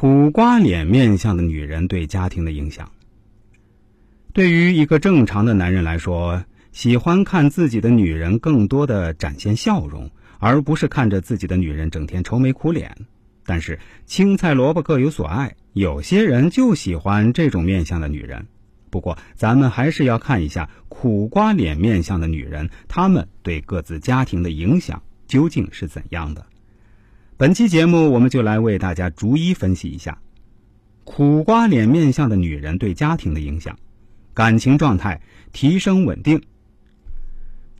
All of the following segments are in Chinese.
苦瓜脸面相的女人对家庭的影响。对于一个正常的男人来说，喜欢看自己的女人更多的展现笑容，而不是看着自己的女人整天愁眉苦脸。但是青菜萝卜各有所爱，有些人就喜欢这种面相的女人。不过，咱们还是要看一下苦瓜脸面相的女人，她们对各自家庭的影响究竟是怎样的。本期节目，我们就来为大家逐一分析一下苦瓜脸面相的女人对家庭的影响。感情状态提升稳定。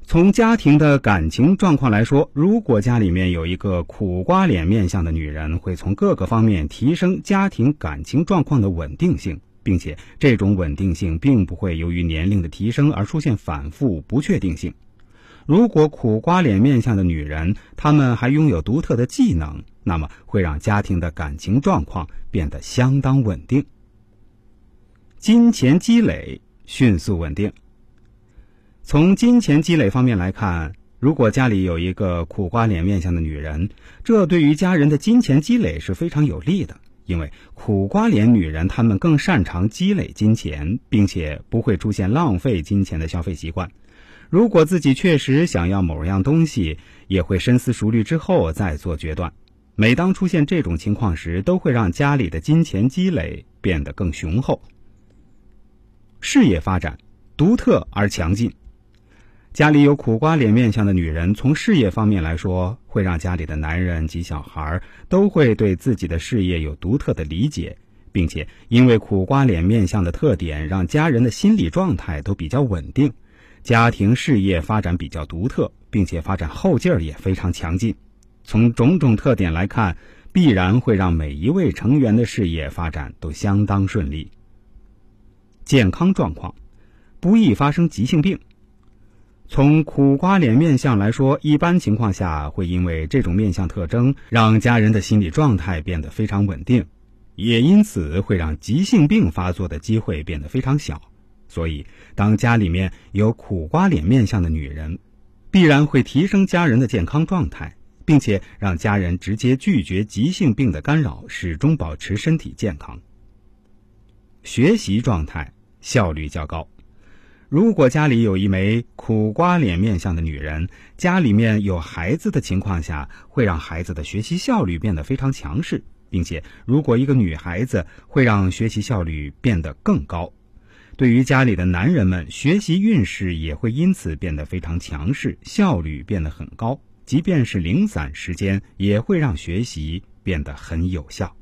从家庭的感情状况来说，如果家里面有一个苦瓜脸面相的女人，会从各个方面提升家庭感情状况的稳定性，并且这种稳定性并不会由于年龄的提升而出现反复不确定性。如果苦瓜脸面相的女人，她们还拥有独特的技能，那么会让家庭的感情状况变得相当稳定。金钱积累迅速稳定。从金钱积累方面来看，如果家里有一个苦瓜脸面相的女人，这对于家人的金钱积累是非常有利的，因为苦瓜脸女人她们更擅长积累金钱，并且不会出现浪费金钱的消费习惯。如果自己确实想要某样东西，也会深思熟虑之后再做决断。每当出现这种情况时，都会让家里的金钱积累变得更雄厚。事业发展独特而强劲。家里有苦瓜脸面相的女人，从事业方面来说，会让家里的男人及小孩都会对自己的事业有独特的理解，并且因为苦瓜脸面相的特点，让家人的心理状态都比较稳定。家庭事业发展比较独特，并且发展后劲儿也非常强劲。从种种特点来看，必然会让每一位成员的事业发展都相当顺利。健康状况不易发生急性病。从苦瓜脸面相来说，一般情况下会因为这种面相特征，让家人的心理状态变得非常稳定，也因此会让急性病发作的机会变得非常小。所以，当家里面有苦瓜脸面相的女人，必然会提升家人的健康状态，并且让家人直接拒绝急性病的干扰，始终保持身体健康。学习状态效率较高。如果家里有一枚苦瓜脸面相的女人，家里面有孩子的情况下，会让孩子的学习效率变得非常强势，并且如果一个女孩子会让学习效率变得更高。对于家里的男人们，学习运势也会因此变得非常强势，效率变得很高。即便是零散时间，也会让学习变得很有效。